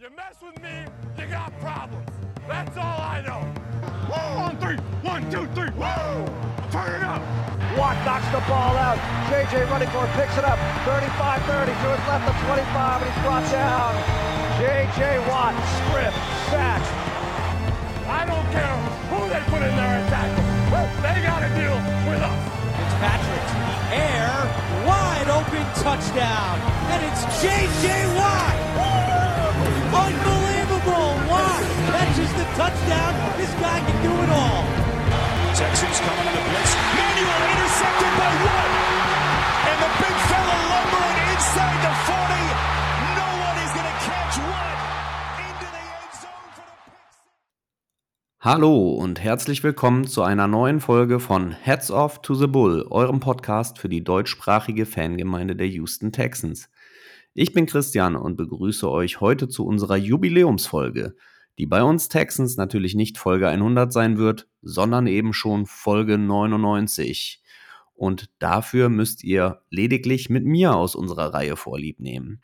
You mess with me, you got problems. That's all I know. Woo, on three. One, two, three. Woo! Turn it up. Watt knocks the ball out. JJ running for it, picks it up. 35-30 to his left of 25, and he's brought down. JJ Watt, strip, sack. I don't care who they put in there and tackle. They got to deal with us. Fitzpatrick to the air, wide open touchdown, and it's J.J. Watt. Unbelievable! Watt catches the touchdown. This guy can do it all. Texans coming in the blitz. Manuel intercepted by Watt. And the big fella lumbering inside the 40. No one is going to catch Watt into the end zone for the pick six. Hallo und herzlich willkommen zu einer neuen Folge von Heads Off to the Bull, eurem Podcast für die deutschsprachige Fangemeinde der Houston Texans. Ich bin Christian und begrüße euch heute zu unserer Jubiläumsfolge, die bei uns Texans natürlich nicht Folge 100 sein wird, sondern eben schon Folge 99. Und dafür müsst ihr lediglich mit mir aus unserer Reihe vorlieb nehmen.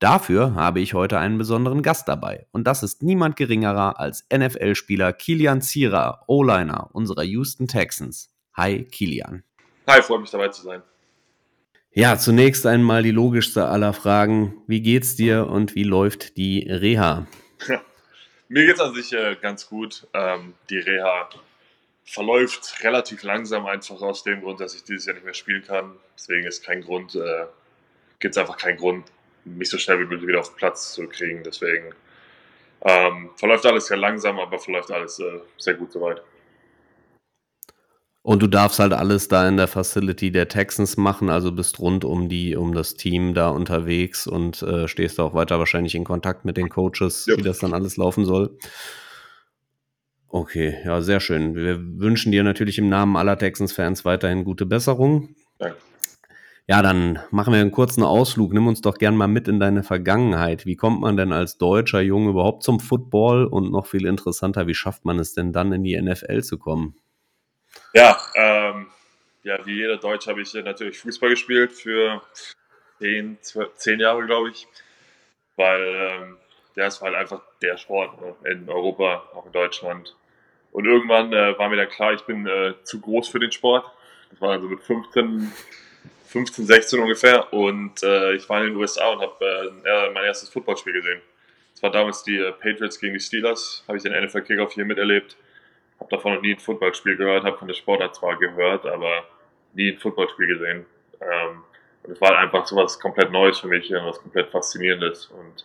Dafür habe ich heute einen besonderen Gast dabei. Und das ist niemand geringerer als NFL-Spieler Kilian Zierer, O-Liner unserer Houston Texans. Hi, Kilian. Hi, freue mich dabei zu sein. Ja, zunächst einmal die logischste aller Fragen. Wie geht's dir und wie läuft die Reha? Mir geht's an sich äh, ganz gut. Ähm, die Reha verläuft relativ langsam, einfach aus dem Grund, dass ich dieses Jahr nicht mehr spielen kann. Deswegen ist kein Grund, äh, gibt es einfach keinen Grund, mich so schnell wie möglich wieder auf den Platz zu kriegen. Deswegen ähm, verläuft alles sehr langsam, aber verläuft alles äh, sehr gut soweit. Und du darfst halt alles da in der Facility der Texans machen, also bist rund um die, um das Team da unterwegs und äh, stehst auch weiter wahrscheinlich in Kontakt mit den Coaches, Ja. wie das dann alles laufen soll. Okay, ja, sehr schön. Wir wünschen dir natürlich im Namen aller Texans-Fans weiterhin gute Besserung. Danke. Ja, dann machen wir einen kurzen Ausflug. Nimm uns doch gern mal mit in deine Vergangenheit. Wie kommt man denn als deutscher Junge überhaupt zum Football? Und noch viel interessanter, wie schafft man es denn dann in die NFL zu kommen? Ja, ähm, ja, wie jeder Deutsche habe ich natürlich Fußball gespielt für zehn, zwölf, zehn Jahre, glaube ich. Weil ähm, ja, es war halt einfach der Sport ne? in Europa, auch in Deutschland. Und irgendwann äh, war mir dann klar, ich bin äh, zu groß für den Sport. Das war also mit 15, 15 16 ungefähr. Und äh, ich war in den USA und habe äh, mein erstes Footballspiel gesehen. Das war damals die äh, Patriots gegen die Steelers. Habe ich den NFL Kickoff hier miterlebt habe davon noch nie ein Footballspiel gehört, habe von der Sportart zwar gehört, aber nie ein Footballspiel gesehen. Ähm, und es war halt einfach so was komplett Neues für mich was komplett Faszinierendes. Und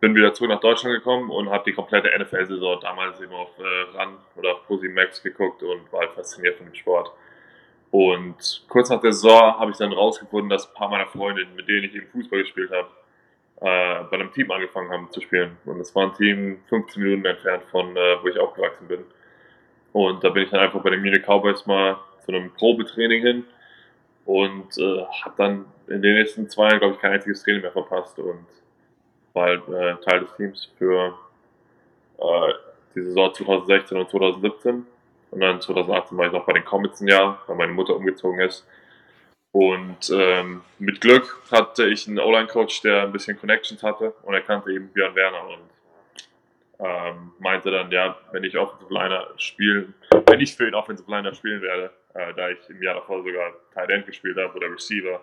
bin wieder zurück nach Deutschland gekommen und habe die komplette NFL-Saison damals eben auf äh, RAN oder auf Posi Max geguckt und war halt fasziniert von dem Sport. Und kurz nach der Saison habe ich dann rausgefunden, dass ein paar meiner Freunde, mit denen ich eben Fußball gespielt habe, äh, bei einem Team angefangen haben zu spielen. Und das war ein Team 15 Minuten entfernt von, äh, wo ich aufgewachsen bin. Und da bin ich dann einfach bei den Munich Cowboys mal zu einem Probetraining hin und äh, habe dann in den nächsten zwei Jahren, glaube ich, kein einziges Training mehr verpasst und war halt äh, Teil des Teams für äh, die Saison 2016 und 2017. Und dann 2018 war ich noch bei den Comets ein Jahr, weil meine Mutter umgezogen ist. Und ähm, mit Glück hatte ich einen O-Line-Coach, der ein bisschen Connections hatte und er kannte eben Björn Werner und ähm, meinte dann, ja, wenn ich Offensive Liner spielen, wenn ich für den Offensive Liner spielen werde, äh, da ich im Jahr davor sogar Tight End gespielt habe oder Receiver,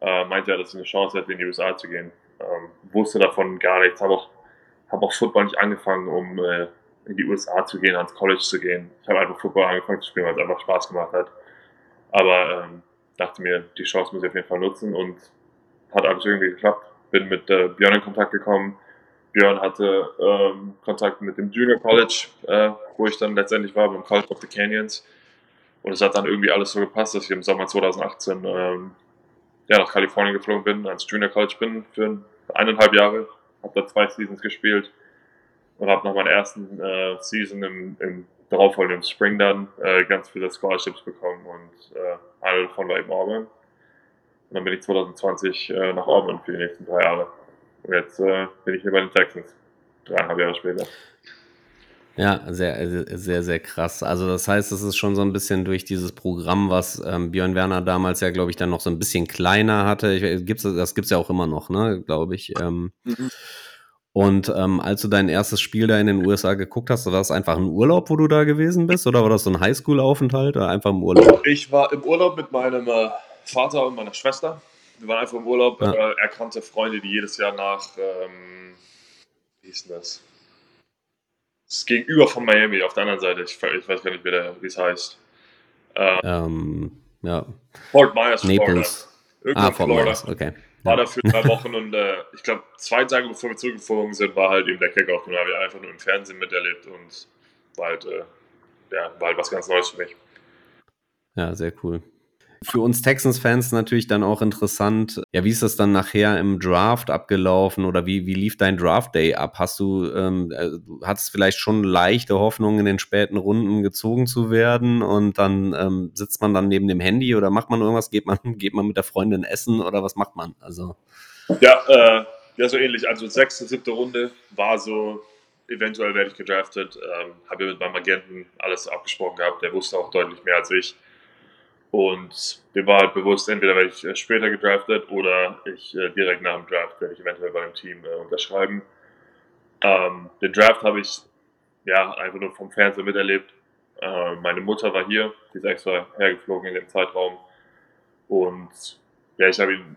äh, meinte er, dass ich eine Chance hätte, in die USA zu gehen. Ähm, wusste davon gar nichts, habe auch, hab auch Football nicht angefangen, um äh, in die USA zu gehen, ans College zu gehen. Ich habe einfach Football angefangen zu spielen, weil es einfach Spaß gemacht hat. Aber ähm, dachte mir, die Chance muss ich auf jeden Fall nutzen und hat alles irgendwie geklappt. Bin mit äh, Björn in Kontakt gekommen. Björn hatte ähm, Kontakt mit dem Junior College, äh, wo ich dann letztendlich war, beim College of the Canyons. Und es hat dann irgendwie alles so gepasst, dass ich im Sommer 2018 ähm, ja, nach Kalifornien geflogen bin, ans Junior College bin für eineinhalb Jahre. Habe da zwei Seasons gespielt und habe nach meiner ersten äh, Season im, im darauffolgenden Spring dann äh, ganz viele Scholarships bekommen und äh, eine davon war eben Auburn. Und dann bin ich 2020 äh, nach Auburn für die nächsten drei Jahre. Und jetzt äh, bin ich hier bei den Texans. Dreieinhalb Jahre später. Ja, sehr, sehr, sehr krass. Also das heißt, es ist schon so ein bisschen durch dieses Programm, was ähm, Björn Werner damals ja, glaube ich, dann noch so ein bisschen kleiner hatte. Ich, gibt's, das gibt's ja auch immer noch, ne, glaube ich. Ähm, Und ähm, als du dein erstes Spiel da in den USA geguckt hast, war das einfach ein Urlaub, wo du da gewesen bist? Oder war das so ein Highschool-Aufenthalt oder einfach im Urlaub? Ich war im Urlaub mit meinem äh, Vater und meiner Schwester. Wir waren einfach im Urlaub. Ja. Er kannte Freunde, die jedes Jahr nach, ähm, wie hieß denn das? Das ist gegenüber von Miami, auf der anderen Seite. Ich, ich weiß gar nicht, wie es heißt. Äh, Ähm, ja, Fort Myers, Florida. Naples. Irgendwo Ah, Fort Florida. Myers, okay. War da für drei Wochen und äh, ich glaube, zwei Tage bevor wir zurückgeflogen sind, war halt eben der Kickoff. Und da habe ich einfach nur im Fernsehen miterlebt und war halt, äh, ja, war halt was ganz Neues für mich. Ja, sehr cool. Für uns Texans-Fans natürlich dann auch interessant, ja, wie ist das dann nachher im Draft abgelaufen oder wie, wie lief dein Draft-Day ab? Hast du, ähm, äh, hattest vielleicht schon leichte Hoffnung, in den späten Runden gezogen zu werden und dann ähm, sitzt man dann neben dem Handy oder macht man irgendwas? Geht man, geht man mit der Freundin essen oder was macht man? Also, Ja, äh, ja, so ähnlich. Also sechste, siebte Runde war so, eventuell werde ich gedraftet. Ähm, habe ja mit meinem Agenten alles abgesprochen gehabt. Der wusste auch deutlich mehr als ich. Und dem war halt bewusst, entweder werde ich äh, später gedraftet oder ich äh, direkt nach dem Draft werde ich eventuell bei dem Team äh, unterschreiben. Ähm, den Draft habe ich ja einfach nur vom Fernsehen miterlebt. Äh, meine Mutter war hier, die ist extra hergeflogen in dem Zeitraum. Und ja, ich habe ihn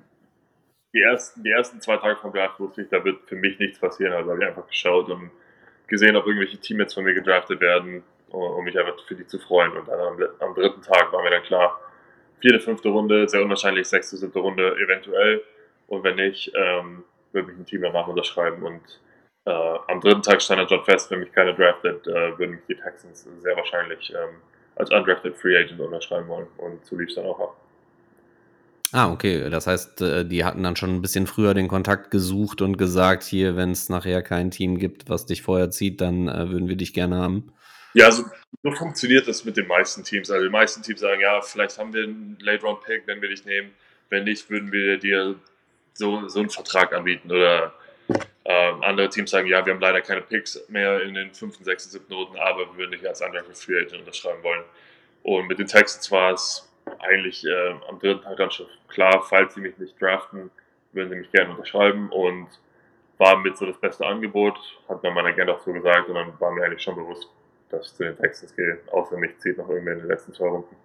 die ersten, die ersten zwei Tage vom Draft wusste ich, da wird für mich nichts passieren. Also habe ich einfach geschaut und gesehen, ob irgendwelche Teammates von mir gedraftet werden, um mich einfach für die zu freuen. Und dann am, am dritten Tag war mir dann klar, vierte, fünfte Runde, sehr unwahrscheinlich sechste, siebte Runde eventuell. Und wenn nicht, ähm, würde mich ein Team danach unterschreiben. Und äh, am dritten Tag stand der Job fest, wenn mich keiner draftet, äh, würden mich die Texans sehr wahrscheinlich ähm, als undrafted Free Agent unterschreiben wollen. Und so lief es dann auch ab. ah, okay. Das heißt, äh, die hatten dann schon ein bisschen früher den Kontakt gesucht und gesagt, hier, wenn es nachher kein Team gibt, was dich vorher zieht, dann äh, würden wir dich gerne haben. Ja, so, so funktioniert das mit den meisten Teams. Also die meisten Teams sagen, ja, vielleicht haben wir einen Late-Round-Pick, wenn wir dich nehmen. Wenn nicht, würden wir dir so, so einen Vertrag anbieten. Oder ähm, andere Teams sagen, ja, wir haben leider keine Picks mehr in den fünften, sechsten, siebten Runden, aber wir würden dich als Undrafted Free Agent unterschreiben wollen. Und mit den Texans war es eigentlich äh, am dritten Tag dann schon klar, falls sie mich nicht draften, würden sie mich gerne unterschreiben. Und war mit so das beste Angebot, hat mir mein Agent auch so gesagt. Und dann war mir eigentlich schon bewusst, dass ich zu den Texans gehe. Außer mich zieht noch irgendwer in den letzten zwei Runden.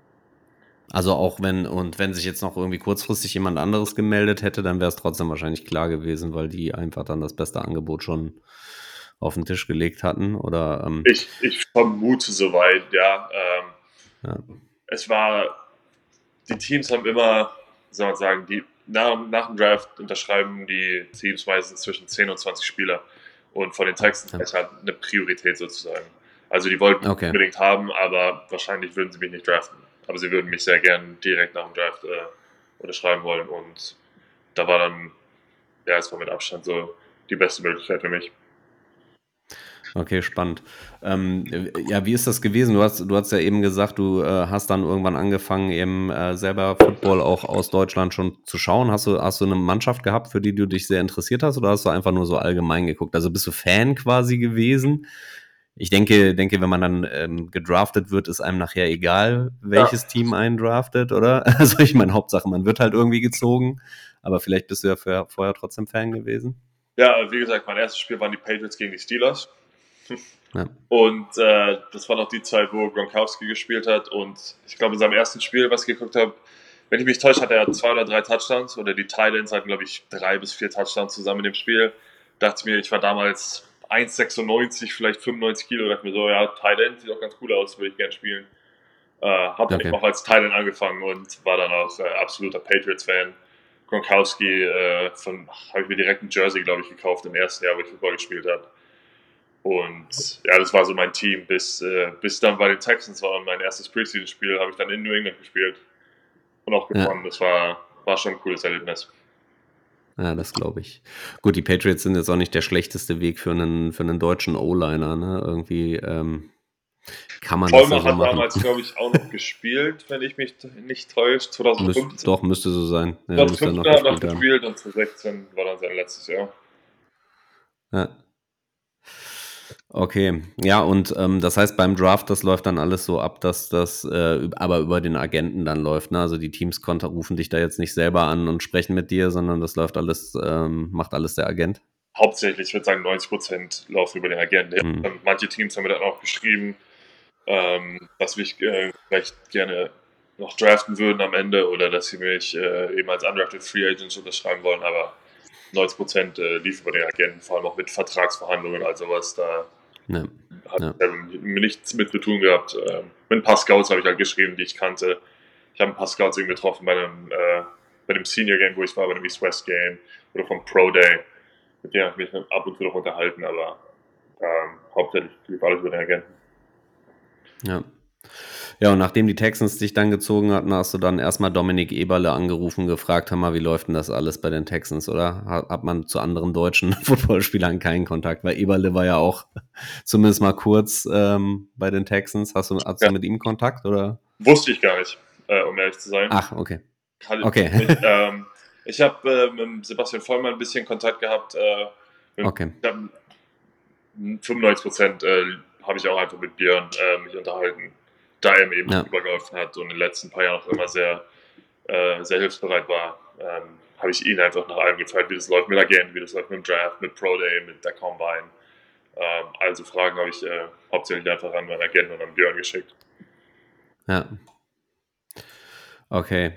Also auch wenn, und wenn sich jetzt noch irgendwie kurzfristig jemand anderes gemeldet hätte, dann wäre es trotzdem wahrscheinlich klar gewesen, weil die einfach dann das beste Angebot schon auf den Tisch gelegt hatten. Oder ähm, Ich, ich vermute soweit, ja. Ähm, ja. es war, die Teams haben immer, soll man sagen, die, nach, nach dem Draft unterschreiben die Teams meistens zwischen 10 und 20 Spieler. Und von den Texans Ja. ist halt eine Priorität sozusagen. Also die wollten mich Okay. unbedingt haben, aber wahrscheinlich würden sie mich nicht draften. Aber sie würden mich sehr gern direkt nach dem Draft äh, unterschreiben wollen. Und da war dann, ja, es war mit Abstand so die beste Möglichkeit für mich. Okay, spannend. Ähm, ja, wie ist das gewesen? Du hast, du hast ja eben gesagt, du äh, hast dann irgendwann angefangen, eben äh, selber Football auch aus Deutschland schon zu schauen. Hast du, hast du eine Mannschaft gehabt, für die du dich sehr interessiert hast, oder hast du einfach nur so allgemein geguckt? Also bist du Fan quasi gewesen? Ich denke, denke, wenn man dann ähm, gedraftet wird, ist einem nachher egal, welches Team einen draftet, oder? Also ich meine, Hauptsache, man wird halt irgendwie gezogen, aber vielleicht bist du ja für, vorher trotzdem Fan gewesen. Ja, wie gesagt, mein erstes Spiel waren die Patriots gegen die Steelers. Ja. Und äh, das war noch die Zeit, wo Gronkowski gespielt hat. Und ich glaube, in seinem ersten Spiel, was ich geguckt habe, wenn ich mich täusche, hat er zwei oder drei Touchdowns. Oder die Titans hatten, glaube ich, drei bis vier Touchdowns zusammen in dem Spiel. Dachte ich mir, ich war damals 1,96, vielleicht 95 Kilo. Dachte mir so, ja, Titan sieht auch ganz cool aus, würde ich gerne spielen. Äh, habe Okay. auch als Titan angefangen und war dann auch äh, absoluter Patriots-Fan. Gronkowski, äh, von habe ich mir direkt ein Jersey, glaube ich, gekauft im ersten Jahr, wo ich Football gespielt habe. Und ja, das war so mein Team, bis, äh, bis dann bei den Texans war und mein erstes Preseason-Spiel habe ich dann in New England gespielt und auch Ja. gewonnen. Das war, war schon ein cooles Erlebnis. Ja, das glaube ich. Gut, die Patriots sind jetzt auch nicht der schlechteste Weg für einen, für einen deutschen O-Liner, ne? Irgendwie ähm, kann man das Vollmer ja so hat machen. damals, glaube ich, auch noch gespielt, wenn ich mich nicht täusche, Müsst, 2015. doch, müsste so sein. Ja, müsste er 2015 noch hat er noch gespielt und 2016 war dann sein letztes Jahr. Ja. Okay, ja, und ähm, das heißt, beim Draft, das läuft dann alles so ab, dass das äh, aber über den Agenten dann läuft. Ne? Also die Teams rufen dich da jetzt nicht selber an und sprechen mit dir, sondern das läuft alles, ähm, macht alles der Agent. hauptsächlich, ich würde sagen, 90 Prozent laufen über den Agenten. Mhm. Manche Teams haben mir dann auch geschrieben, ähm, dass wir äh, vielleicht gerne noch draften würden am Ende oder dass sie mich äh, eben als undrafted Free Agents unterschreiben wollen, aber 90 Prozent äh, lief über den Agenten, vor allem auch mit Vertragsverhandlungen, also was da ja. hat ja. nichts mit zu tun gehabt. Ähm, mit ein paar Scouts habe ich halt geschrieben, die ich kannte. Ich habe ein paar Scouts eben getroffen bei einem, äh, bei dem Senior Game, wo ich war, bei dem East West Game oder vom Pro Day. Mit denen habe ich mich ab und zu noch unterhalten, aber ähm, hauptsächlich lief alles über den Agenten. Ja. Ja, und nachdem die Texans dich dann gezogen hatten, hast du dann erstmal Dominik Eberle angerufen, gefragt, hör mal, wie läuft denn das alles bei den Texans, oder? Hat man zu anderen deutschen Footballspielern keinen Kontakt? Weil Eberle war ja auch zumindest mal kurz ähm, bei den Texans. Hast du, hast ja. du mit ihm Kontakt, oder? Wusste ich gar nicht, äh, um ehrlich zu sein. Ach, okay. Hatte okay. Ich, ähm, ich habe äh, mit Sebastian Vollmann ein bisschen Kontakt gehabt. Äh, mit, okay. 95 Prozent äh, habe ich auch einfach mit Björn äh, mich unterhalten da mir eben ja. übergeholfen hat und in den letzten paar Jahren auch immer sehr, äh, sehr hilfsbereit war, ähm, habe ich ihn einfach nach allem gezeigt, wie das läuft mit Agenten, wie das läuft mit dem Draft, mit Pro Day, mit der Combine. Ähm, also Fragen habe ich äh, hauptsächlich einfach an meinen Agenten und an Björn geschickt. Ja. Okay.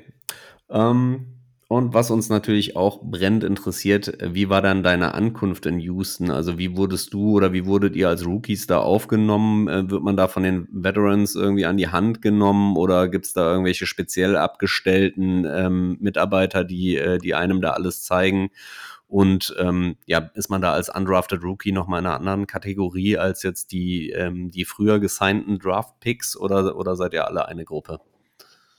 Ähm, und was uns natürlich auch brennend interessiert, wie war dann deine Ankunft in Houston? Also wie wurdest du oder wie wurdet ihr als Rookies da aufgenommen? Äh, wird man da von den Veterans irgendwie an die Hand genommen oder gibt es da irgendwelche speziell abgestellten ähm, Mitarbeiter, die, äh, die einem da alles zeigen? Und ähm, ja, ist man da als undrafted Rookie nochmal in einer anderen Kategorie als jetzt die, ähm, die früher gesignten Draft-Picks oder, oder seid ihr alle eine Gruppe?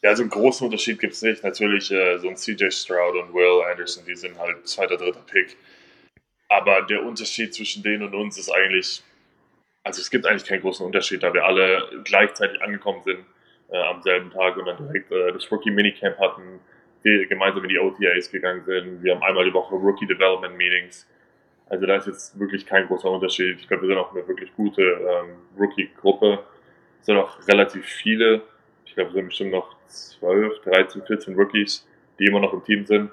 Ja, also einen großen Unterschied gibt es nicht. Natürlich, äh, so ein CJ Stroud und Will Anderson, die sind halt zweiter, dritter Pick. Aber der Unterschied zwischen denen und uns ist eigentlich, also es gibt eigentlich keinen großen Unterschied, da wir alle gleichzeitig angekommen sind äh, am selben Tag und dann direkt äh, das Rookie Minicamp hatten, die gemeinsam in die OTAs gegangen sind. Wir haben einmal die Woche Rookie Development Meetings. Also da ist jetzt wirklich kein großer Unterschied. Ich glaube, wir sind auch eine wirklich gute ähm, Rookie-Gruppe. Es sind auch relativ viele. Ich glaube, es sind bestimmt noch 12, 13, 14 Rookies, die immer noch im Team sind.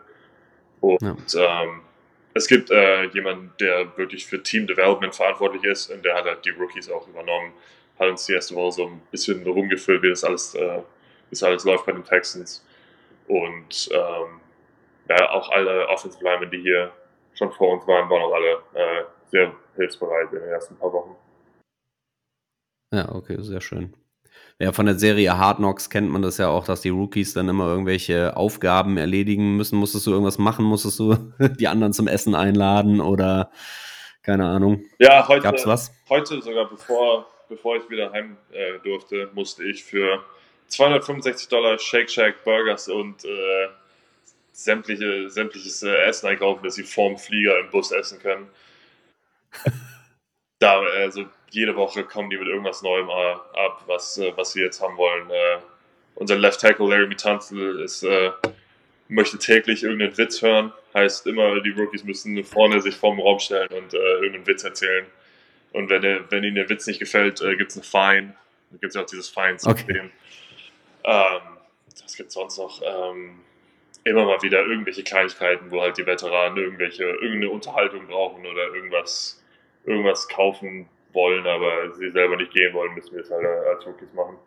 Und ja. ähm, es gibt äh, jemanden, der wirklich für Team Development verantwortlich ist und der hat halt die Rookies auch übernommen, hat uns die erste Woche so ein bisschen rumgefüllt, wie das alles, äh, wie das alles läuft bei den Texans. Und ähm, ja, auch alle Offensive Linemen, die hier schon vor uns waren, waren auch alle äh, sehr hilfsbereit in den ersten paar Wochen. Ja, okay, sehr schön. Ja, von der Serie Hard Knocks kennt man das ja auch, dass die Rookies dann immer irgendwelche Aufgaben erledigen müssen. Musstest du irgendwas machen? Musstest du die anderen zum Essen einladen oder keine Ahnung? Ja, heute, Gab's was? heute sogar, bevor, bevor ich wieder heim äh, durfte, musste ich für 265 Dollar Shake Shack Burgers und äh, sämtliche, sämtliches äh, Essen einkaufen, das sie vorm Flieger im Bus essen können. da, also jede Woche kommen die mit irgendwas Neuem äh, ab, was, äh, was sie jetzt haben wollen. Äh, unser Left Tackle Larry Tanzel ist, möchte täglich irgendeinen Witz hören. Heißt immer, die Rookies müssen vorne sich vorm Raum stellen und irgendeinen Witz erzählen. Und wenn, der, wenn ihnen der Witz nicht gefällt, äh, gibt es ein Fine. Da gibt es ja auch dieses Fine-System. Okay. Ähm, was gibt sonst noch? Ähm, immer mal wieder irgendwelche Kleinigkeiten, wo halt die Veteranen irgendwelche, irgendeine Unterhaltung brauchen oder irgendwas, irgendwas kaufen, wollen, aber sie selber nicht gehen wollen, müssen wir es halt als Rookies machen.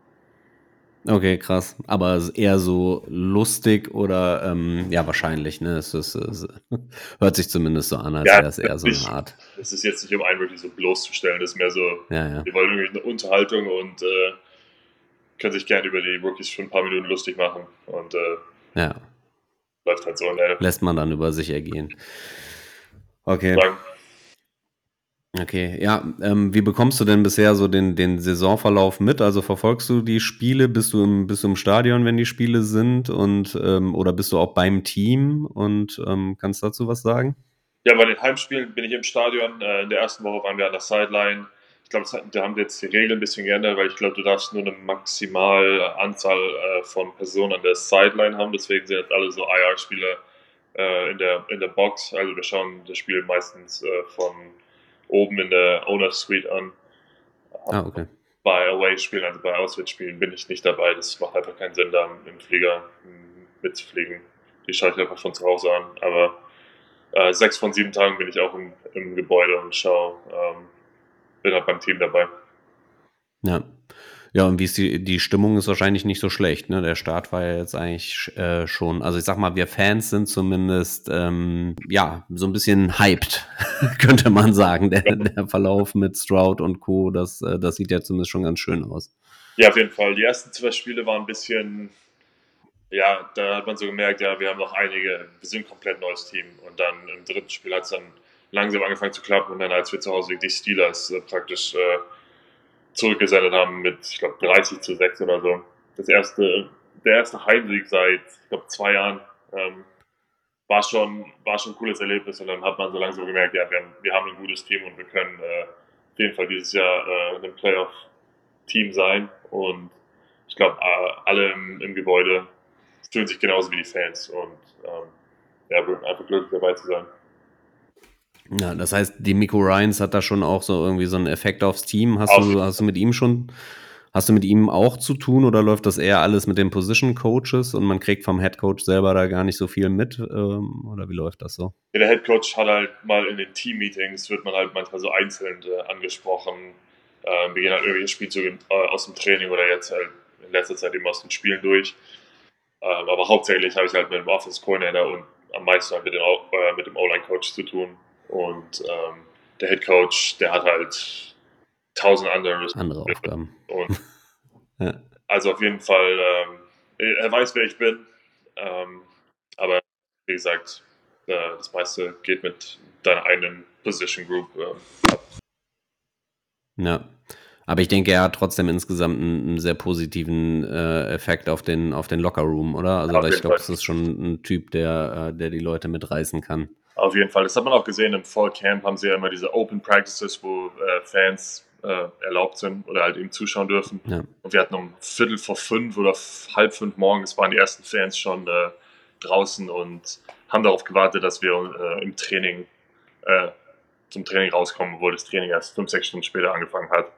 Okay, krass. Aber eher so lustig oder ähm, ja, wahrscheinlich, ne? Es, ist, es hört sich zumindest so an, als ja, wäre es eher so eine Art. Es ist jetzt nicht, um einen wirklich so bloßzustellen, das ist mehr so, ja, ja. wir wollen irgendwie eine Unterhaltung und äh, können sich gerne über die Rookies für ein paar Minuten lustig machen. Und äh, ja. läuft halt so der. Lässt man dann über sich ergehen. Okay. Sagen. Okay, ja, ähm, wie bekommst du denn bisher so den, den Saisonverlauf mit? Also verfolgst du die Spiele? Bist du im, bist du im Stadion, wenn die Spiele sind? Und ähm, oder bist du auch beim Team und ähm, kannst dazu was sagen? Ja, bei den Heimspielen bin ich im Stadion. Äh, in der ersten Woche waren wir an der Sideline. Ich glaube, da haben wir jetzt die Regeln ein bisschen geändert, weil ich glaube, du darfst nur eine maximale Anzahl äh, von Personen an der Sideline haben. Deswegen sind jetzt alle so IR-Spieler äh, in, der, in der Box. Also wir schauen das Spiel meistens von oben in der Owner Suite an. Ah, okay. Bei Away-Spielen, also bei Auswärtsspielen, bin ich nicht dabei. Das macht einfach keinen Sinn, da im Flieger mitzufliegen. Die schaue ich einfach von zu Hause an. Aber äh, sechs von sieben Tagen bin ich auch im, im Gebäude und schaue, ähm, bin halt beim Team dabei. Ja. Ja, und wie ist die, die Stimmung ist wahrscheinlich nicht so schlecht, ne? Der Start war ja jetzt eigentlich äh, schon, also ich sag mal, wir Fans sind zumindest ähm, ja so ein bisschen hyped, könnte man sagen. Der, der Verlauf mit Stroud und Co., das, äh, das sieht ja zumindest schon ganz schön aus. Ja, auf jeden Fall. Die ersten zwei Spiele waren ein bisschen, ja, da hat man so gemerkt, ja, wir haben noch einige, wir sind ein komplett neues Team. Und dann im dritten Spiel hat es dann langsam angefangen zu klappen und dann, als wir zu Hause gegen die Steelers äh, praktisch äh, zurückgesendet haben mit, ich glaube, 30 zu 6 oder so. Das erste, der erste Heimsieg seit, ich glaube, zwei Jahren. Ähm, war schon, war schon ein cooles Erlebnis und dann hat man so langsam gemerkt, ja, wir haben, wir haben ein gutes Team und wir können äh, auf jeden Fall dieses Jahr äh, ein Playoff-Team sein und ich glaube, alle im, im, Gebäude fühlen sich genauso wie die Fans und ähm, ja, einfach glücklich dabei zu sein. Ja, das heißt, die Miko Ryans hat da schon auch so irgendwie so einen Effekt aufs Team. Hast, du, hast du mit ihm schon, hast du mit ihm auch zu tun oder läuft das eher alles mit den Position Coaches und man kriegt vom Head Coach selber da gar nicht so viel mit? Ähm, oder wie läuft das so? Ja, der Head Coach hat halt mal in den Team-Meetings, wird man halt manchmal so einzeln äh, angesprochen. Äh, wir gehen halt irgendwelche Spielzüge äh, aus dem Training oder jetzt halt in letzter Zeit eben aus den Spielen durch. Ähm, aber hauptsächlich habe ich halt mit dem Office Coordinator und am meisten halt mit dem, äh, mit dem O-Line-Coach zu tun und ähm, der Head Coach, der hat halt tausend andere, andere Aufgaben. Und ja. Also auf jeden Fall, ähm, er weiß, wer ich bin. Ähm, aber wie gesagt, äh, das meiste geht mit deiner eigenen Position Group äh, Ja. Aber ich denke, er hat trotzdem insgesamt einen, sehr positiven äh, Effekt auf den, auf den Locker Room, oder? Also ja, ich glaube, das ist schon ein Typ, der, äh, der die Leute mitreißen kann. Auf jeden Fall. Das hat man auch gesehen im Fall Camp haben sie ja immer diese Open Practices, wo äh, Fans äh, erlaubt sind oder halt eben zuschauen dürfen. Ja. Und wir hatten um Viertel vor fünf oder halb fünf morgens waren die ersten Fans schon äh, draußen und haben darauf gewartet, dass wir äh, im Training äh, zum Training rauskommen, obwohl das Training erst fünf, sechs Stunden später angefangen hat.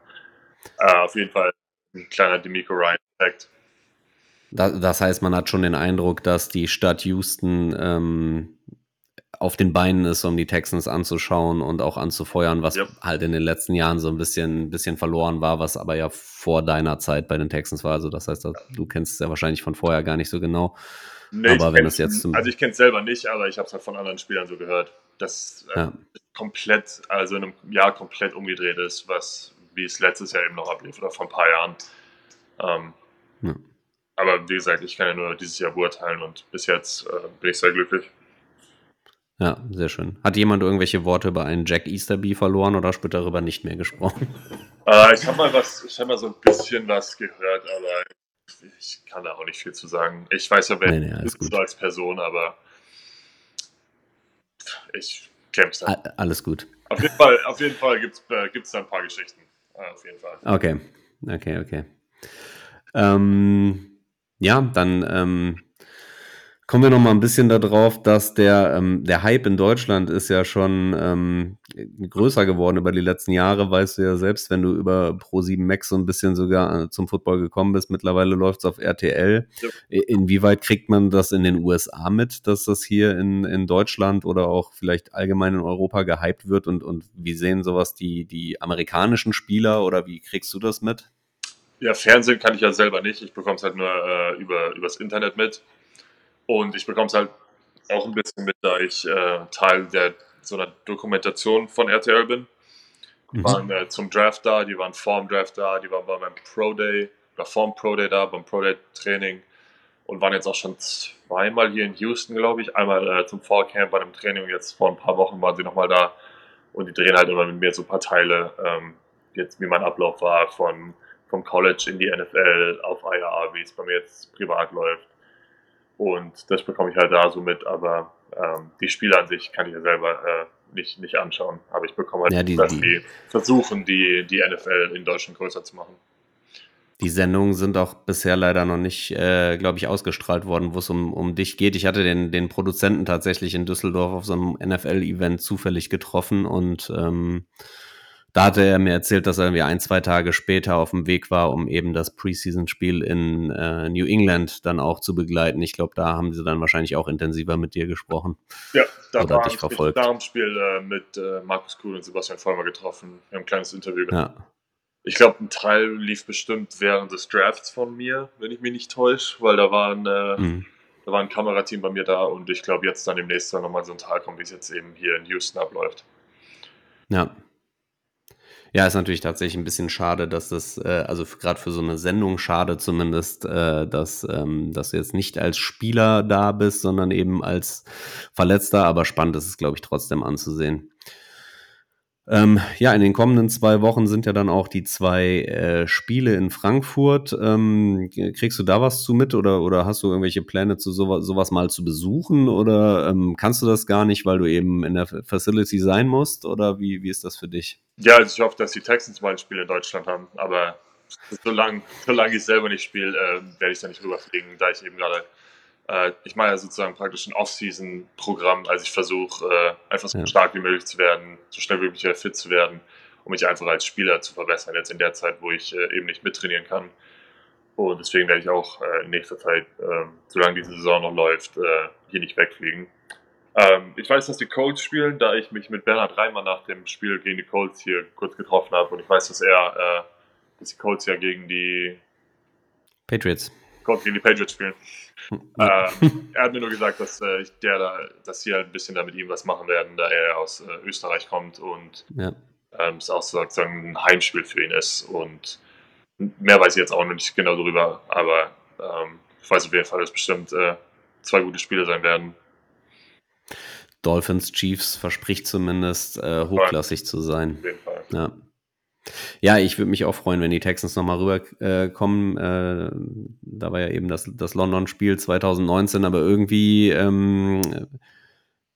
Äh, auf jeden Fall ein kleiner Demico Ryan-Effekt. Das heißt, man hat schon den Eindruck, dass die Stadt Houston ähm, auf den Beinen ist, um die Texans anzuschauen und auch anzufeuern, was yep. halt in den letzten Jahren so ein bisschen, bisschen verloren war, was aber ja vor deiner Zeit bei den Texans war. Also das heißt, du kennst es ja wahrscheinlich von vorher gar nicht so genau. Nee, aber wenn es jetzt also ich kenne es selber nicht, aber ich habe es halt von anderen Spielern so gehört, dass äh, ja. komplett, also in einem Jahr komplett umgedreht ist, was wie es letztes Jahr eben noch ablief oder vor ein paar Jahren. Ähm, ja. Aber wie gesagt, ich kann ja nur dieses Jahr beurteilen und bis jetzt äh, bin ich sehr glücklich. Ja, sehr schön. Hat jemand irgendwelche Worte über einen Jack Easterby verloren oder wird darüber nicht mehr gesprochen? Äh, ich habe mal was, ich habe mal so ein bisschen was gehört, aber ich kann da auch nicht viel zu sagen. Ich weiß ja, wer nee, nee, ist so als Person, aber ich es da. Alles gut. Auf jeden Fall, auf jeden Fall gibt es äh, da ein paar Geschichten. Auf jeden Fall. Okay, okay, okay. Ähm, ja, dann ähm, Kommen wir noch mal ein bisschen darauf, dass der, ähm, der Hype in Deutschland ist ja schon ähm, größer geworden über die letzten Jahre. Weißt du ja selbst, wenn du über Pro7 Max so ein bisschen sogar äh, zum Football gekommen bist. Mittlerweile läuft es auf RTL. Ja. Inwieweit kriegt man das in den USA mit, dass das hier in, in Deutschland oder auch vielleicht allgemein in Europa gehypt wird? Und, und wie sehen sowas die, die amerikanischen Spieler oder wie kriegst du das mit? Ja, Fernsehen kann ich ja selber nicht. Ich bekomme es halt nur äh, über, übers Internet mit. Und ich bekomme es halt auch ein bisschen mit, da ich äh, Teil der so einer Dokumentation von RTL bin. Die mhm. waren äh, zum Draft da, die waren vorm Draft da, die waren beim Pro Day oder vorm Pro Day da, beim Pro Day Training und waren jetzt auch schon zweimal hier in Houston, glaube ich. Einmal äh, zum Fall Camp bei einem Training und jetzt vor ein paar Wochen waren sie nochmal da und die drehen halt immer mit mir so ein paar Teile, ähm, jetzt wie mein Ablauf war von vom College in die NFL auf IAA, wie es bei mir jetzt privat läuft. Und das bekomme ich halt da so mit, aber ähm, die Spiele an sich kann ich ja selber äh, nicht, nicht anschauen. Aber ich bekomme halt, ja, die, dass die, die versuchen, die, die NFL in Deutschland größer zu machen. Die Sendungen sind auch bisher leider noch nicht, äh, glaube ich, ausgestrahlt worden, wo es um, um dich geht. Ich hatte den, den Produzenten tatsächlich in Düsseldorf auf so einem NFL-Event zufällig getroffen und ähm, da hatte er mir erzählt, dass er irgendwie ein, zwei Tage später auf dem Weg war, um eben das Preseason-Spiel in äh, New England dann auch zu begleiten. Ich glaube, da haben sie dann wahrscheinlich auch intensiver mit dir gesprochen. Ja, da Oder war dich ich verfolgt. nach dem Spiel äh, mit äh, Markus Kuhl und Sebastian Vollmer getroffen. Wir haben ein kleines Interview Ja, Ich glaube, ein Teil lief bestimmt während des Drafts von mir, wenn ich mich nicht täusche, weil da war ein, äh, mhm. da war ein Kamerateam bei mir da und ich glaube, jetzt dann demnächst dann nochmal so ein Tag kommt, wie es jetzt eben hier in Houston abläuft. ja. Ja, ist natürlich tatsächlich ein bisschen schade, dass das, äh, also gerade für so eine Sendung schade zumindest, äh, dass, ähm, dass du jetzt nicht als Spieler da bist, sondern eben als Verletzter, aber spannend ist es, glaube ich, trotzdem anzusehen. Ähm, ja, in den kommenden zwei Wochen sind ja dann auch die zwei äh, Spiele in Frankfurt. Ähm, kriegst du da was zu mit oder, oder hast du irgendwelche Pläne, zu sowas, sowas mal zu besuchen? Oder ähm, kannst du das gar nicht, weil du eben in der Facility sein musst? Oder wie, wie ist das für dich? Ja, also ich hoffe, dass die Texans mal ein Spiel in Deutschland haben, aber solange, solange ich selber nicht spiele, äh, werde ich da nicht rüberfliegen, da ich eben gerade, äh, ich mache ja sozusagen praktisch ein Off-Season-Programm, also ich versuche äh, einfach so Ja. stark wie möglich zu werden, so schnell wie möglich wieder fit zu werden, um mich einfach als Spieler zu verbessern, jetzt in der Zeit, wo ich äh, eben nicht mittrainieren kann. Und deswegen werde ich auch äh, in nächster Zeit, äh, solange diese Saison noch läuft, äh, hier nicht wegfliegen. Ähm, ich weiß, dass die Colts spielen, da ich mich mit Bernhard Reimann nach dem Spiel gegen die Colts hier kurz getroffen habe. Und ich weiß, dass er, äh, dass die Colts ja gegen die, Patriots. Colts gegen die Patriots spielen. Ja. Ähm, er hat mir nur gesagt, dass, äh, der da, dass sie halt ein bisschen da mit ihm was machen werden, da er aus äh, Österreich kommt und Ja. ähm, es auch sozusagen ein Heimspiel für ihn ist. Und mehr weiß ich jetzt auch noch nicht genau darüber, aber ähm, ich weiß auf jeden Fall, dass bestimmt äh, zwei gute Spiele sein werden. Dolphins Chiefs verspricht zumindest äh, hochklassig zu sein. Auf jeden Fall. Ja. Ja, ich würde mich auch freuen, wenn die Texans nochmal rüberkommen. Äh, äh, da war ja eben das, das London-Spiel 2019, aber irgendwie ähm,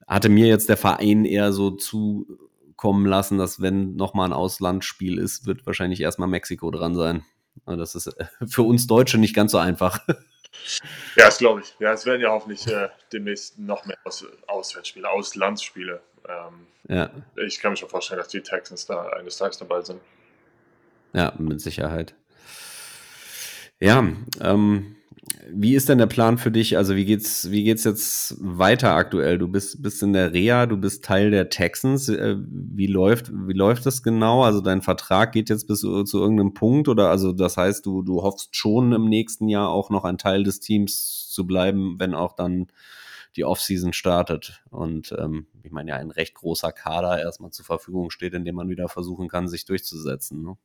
hatte mir jetzt der Verein eher so zukommen lassen, dass wenn nochmal ein Auslandsspiel ist, wird wahrscheinlich erstmal Mexiko dran sein. Und das ist äh, für uns Deutsche nicht ganz so einfach. Ja, das glaube ich. Ja, es werden ja hoffentlich äh, demnächst noch mehr Aus Auswärtsspiele, Auslandsspiele. Ähm, ja, ich kann mir schon vorstellen, dass die Texans da eines Tages dabei sind. Ja, mit Sicherheit. Ja, ähm, wie ist denn der Plan für dich? Also wie geht's, wie geht's jetzt weiter aktuell? Du bist, bist in der Reha, du bist Teil der Texans. Äh, Wie läuft, wie läuft das genau? Also dein Vertrag geht jetzt bis zu, zu irgendeinem Punkt oder also das heißt, du, du hoffst schon im nächsten Jahr auch noch ein Teil des Teams zu bleiben, wenn auch dann die Offseason startet. Und ähm, ich meine ja, ein recht großer Kader erstmal zur Verfügung steht, in dem man wieder versuchen kann, sich durchzusetzen. Ne?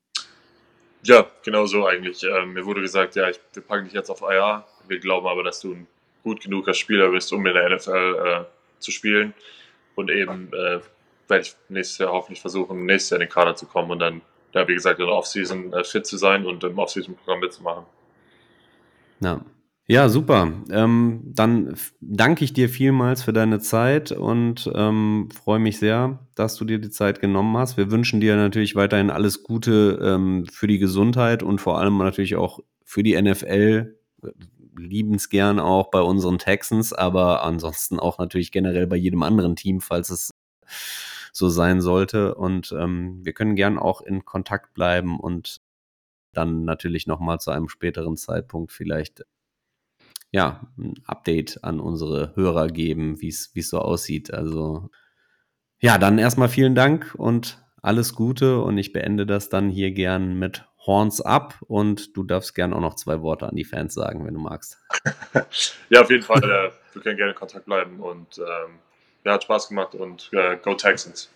Ja, genau so eigentlich. Ähm, mir wurde gesagt, ja, ich, wir packen dich jetzt auf IR. Wir glauben aber, dass du ein gut genuger Spieler bist, um in der NFL äh, zu spielen. Und eben äh, werde ich nächstes Jahr hoffentlich versuchen, nächstes Jahr in den Kader zu kommen und dann, ja, wie gesagt, in der Offseason äh, fit zu sein und im Offseason-Programm mitzumachen. Ja. Ja, super. Ähm, dann danke ich dir vielmals für deine Zeit und ähm, freue mich sehr, dass du dir die Zeit genommen hast. Wir wünschen dir natürlich weiterhin alles Gute ähm, für die Gesundheit und vor allem natürlich auch für die NFL. Liebensgern auch bei unseren Texans, aber ansonsten auch natürlich generell bei jedem anderen Team, falls es so sein sollte. Und ähm, wir können gern auch in Kontakt bleiben und dann natürlich nochmal zu einem späteren Zeitpunkt vielleicht ja, ein Update an unsere Hörer geben, wie es so aussieht. Also ja, dann erstmal vielen Dank und alles Gute und ich beende das dann hier gern mit Horns ab und du darfst gern auch noch zwei Worte an die Fans sagen, wenn du magst. Ja, auf jeden Fall. Äh, wir können gerne in Kontakt bleiben und ähm, ja, hat Spaß gemacht und äh, go Texans.